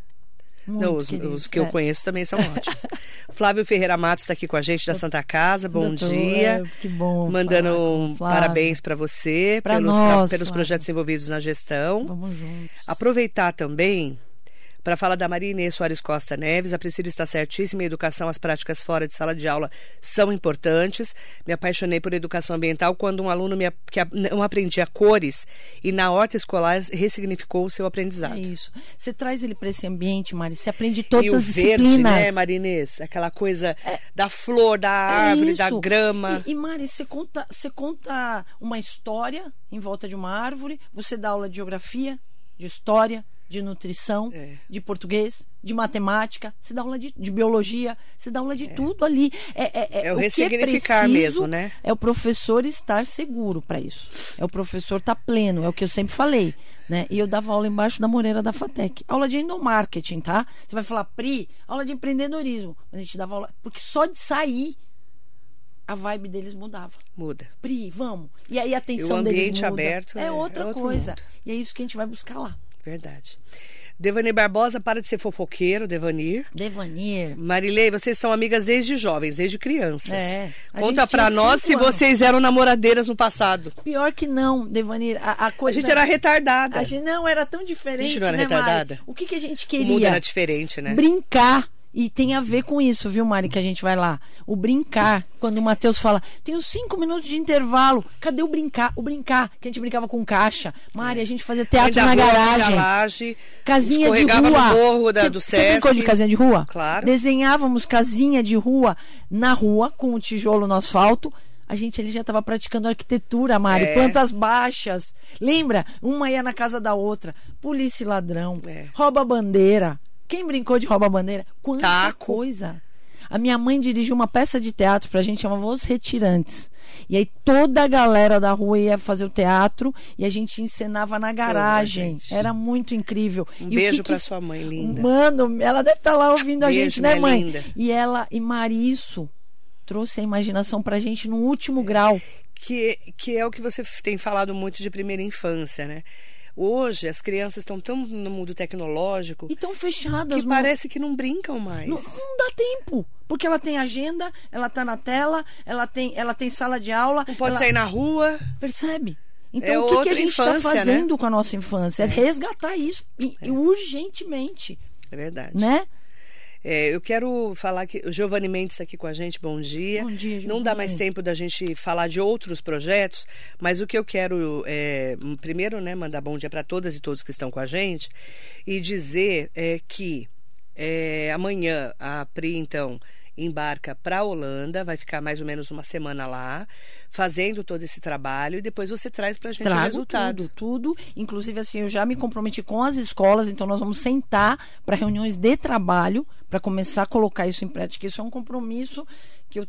Não, os, os, que é. eu conheço também são ótimos. [LAUGHS] Flávio Ferreira Matos está aqui com a gente da Santa Casa. Bom dia. É, que bom. Mandando um parabéns para você pra pelos, nós, pelos projetos envolvidos na gestão. Vamos juntos. Aproveitar também para falar da Maria Inês Soares Costa Neves, a Priscila está certíssima. Em educação, as práticas fora de sala de aula são importantes. Me apaixonei por educação ambiental quando um aluno me, que não aprendia cores e na horta escolar ressignificou o seu aprendizado. É isso. Você traz ele para esse ambiente, Mari. Você aprende todas e as o disciplinas. Verde, né, Marinês? Aquela coisa é, da flor, da é árvore, é da grama. E, e Mari, você conta, você conta uma história em volta de uma árvore. Você dá aula de geografia, de história, de nutrição, é. de português, de matemática, você dá aula de, de biologia, você dá aula de é. tudo ali. É, é, é, é o, o ressignificar é mesmo, né? É o professor estar seguro para isso. É o professor estar tá pleno, é o que eu sempre falei. Né? E eu dava aula embaixo da Moreira da Fatec. Aula de endomarketing, tá? Você vai falar, Pri, aula de empreendedorismo. Mas a gente dava aula. Porque só de sair a vibe deles mudava. Muda. Pri, vamos. E aí a atenção deles muda. aberto é, outra coisa. Mundo. E é isso que a gente vai buscar lá. Verdade. Devanir Barbosa, para de ser fofoqueiro, Devanir. Devanir. Marilei, vocês são amigas desde jovens, desde crianças. É. Conta pra nós se anos. vocês eram namoradeiras no passado. Pior que não, Devanir. A, a, coisa... a gente era retardada. A gente não era tão diferente. A gente não era né, retardada. Mari? O que, que a gente queria? O mundo era diferente, né? Brincar e tem a ver com isso, viu, Mari, que a gente vai lá. O brincar. Quando o Matheus fala, tenho cinco minutos de intervalo. Cadê o brincar? O brincar, que a gente brincava com caixa. Mari, a gente fazia teatro na garagem. Laje, casinha de rua. No morro da, cê, do Você brincou de casinha de rua? Claro. Desenhávamos casinha de rua na rua, com o tijolo no asfalto. A gente ali já estava praticando arquitetura, Mari. É. Plantas baixas. Lembra? Uma ia na casa da outra. Polícia e ladrão. É. Rouba bandeira. Quem brincou de rouba bandeira? Quanta Taco. coisa. A minha mãe dirigiu uma peça de teatro pra gente, chamava Os Retirantes. E aí toda a galera da rua ia fazer o teatro e a gente encenava na garagem. Pô, Era muito incrível. Um e beijo que pra sua mãe, linda. Mano, ela deve estar tá lá ouvindo beijo, a gente, né, mãe? Linda. E ela, e Marisso trouxe a imaginação pra gente no último grau. que, que é o que você tem falado muito de primeira infância, né? Hoje as crianças estão tão no mundo tecnológico. E tão fechadas. Que no... parece que não brincam mais. Não, não, dá tempo. Porque ela tem agenda, ela tá na tela, ela tem, ela tem sala de aula. Não pode ela... sair na rua. Percebe? Então, é o que, que a gente está né? fazendo né? com a nossa infância? É, é resgatar isso é. urgentemente. É verdade. Né? É, eu quero falar que o Giovanni Mendes está aqui com a gente. Bom dia. Bom dia, Giovanni. Não dá mais tempo da gente falar de outros projetos, mas o que eu quero é, primeiro, né, mandar bom dia para todas e todos que estão com a gente e dizer é, que é, amanhã a Pri então embarca para a Holanda, vai ficar mais ou menos uma semana lá, fazendo todo esse trabalho e depois você traz para a gente Trago o resultado. Tudo, tudo. Inclusive, assim, eu já me comprometi com as escolas, então nós vamos sentar para reuniões de trabalho para começar a colocar isso em prática. Isso é um compromisso que eu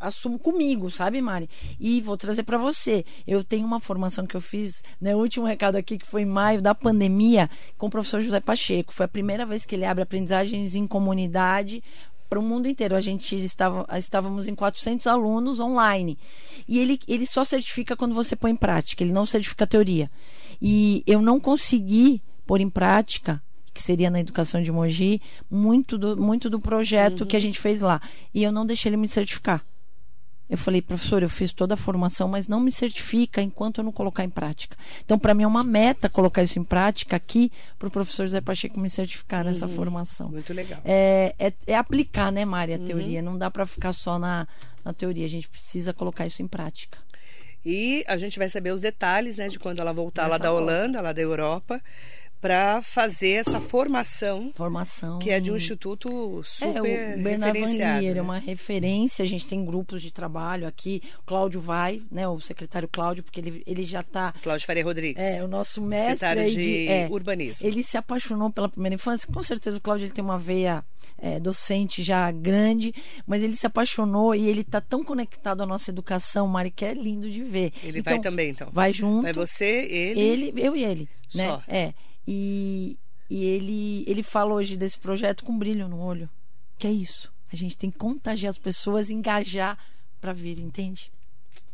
assumo comigo, sabe, Mari? E vou trazer para você. Eu tenho uma formação que eu fiz, né, o último recado aqui que foi em maio da pandemia, com o professor José Pacheco. Foi a primeira vez que ele abre aprendizagens em comunidade para o mundo inteiro. A gente estava, estávamos em 400 alunos online. E ele, ele só certifica quando você põe em prática, ele não certifica a teoria. E eu não consegui pôr em prática que seria na educação de Mogi, muito do, muito do projeto uhum. que a gente fez lá. E eu não deixei ele me certificar. Eu falei, professor, eu fiz toda a formação, mas não me certifica enquanto eu não colocar em prática. Então, para mim é uma meta colocar isso em prática aqui para o professor José Pacheco me certificar nessa uhum. formação. Muito legal. É, é, é aplicar, né, Mária, a uhum. teoria. Não dá para ficar só na, na teoria. A gente precisa colocar isso em prática. E a gente vai saber os detalhes, né, de quando ela voltar Nessa lá da Holanda, volta. lá da Europa para fazer essa formação. Formação. Que é de um instituto super é, o Bernard Vanlier, né? é uma referência. A gente tem grupos de trabalho aqui. O Cláudio vai, né? O secretário Cláudio, porque ele, ele já está. Cláudio Faria Rodrigues. É, o nosso mestre. Secretário de, de é, urbanismo. Ele se apaixonou pela primeira infância. Com certeza o Cláudio ele tem uma veia é, docente já grande, mas ele se apaixonou e ele está tão conectado à nossa educação, Mari, que é lindo de ver. Ele então, vai também, então. Vai junto. Vai você, ele. Ele, eu e ele. Né? Só. É. E, e ele, ele fala hoje desse projeto com brilho no olho. Que é isso. A gente tem que contagiar as pessoas, engajar para vir, entende?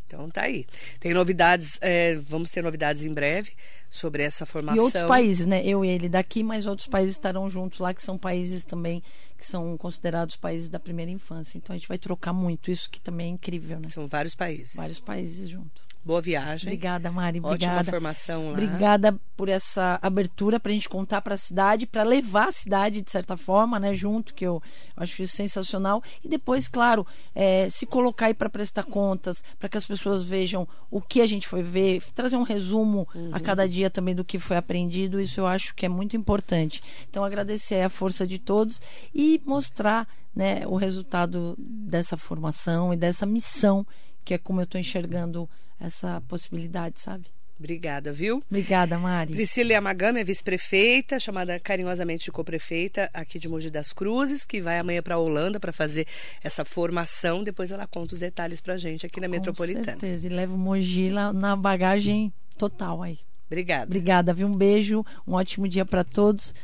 Então tá aí. Tem novidades, é, vamos ter novidades em breve sobre essa formação. E outros países, né? Eu e ele daqui, mas outros países estarão juntos lá, que são países também que são considerados países da primeira infância. Então a gente vai trocar muito, isso que também é incrível, né? São vários países. Vários países juntos. Boa viagem. Obrigada, Mari. Ótima Obrigada. formação lá. Obrigada por essa abertura para a gente contar para a cidade, para levar a cidade, de certa forma, né, junto, que eu acho isso sensacional. E depois, claro, é, se colocar aí para prestar contas, para que as pessoas vejam o que a gente foi ver, trazer um resumo uhum. a cada dia também do que foi aprendido, isso eu acho que é muito importante. Então, agradecer a força de todos e mostrar né, o resultado dessa formação e dessa missão, que é como eu estou enxergando essa possibilidade, sabe? Obrigada, viu? Obrigada, Mari. Priscila Yamagami é vice-prefeita, chamada carinhosamente de co-prefeita aqui de Mogi das Cruzes, que vai amanhã para a Holanda para fazer essa formação. Depois ela conta os detalhes para a gente aqui na com Metropolitana. Com certeza, e leva o Mogi lá na bagagem total aí. Obrigada. Obrigada, viu? Um beijo, um ótimo dia para todos.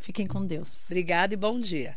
Fiquem com Deus. Obrigada e bom dia.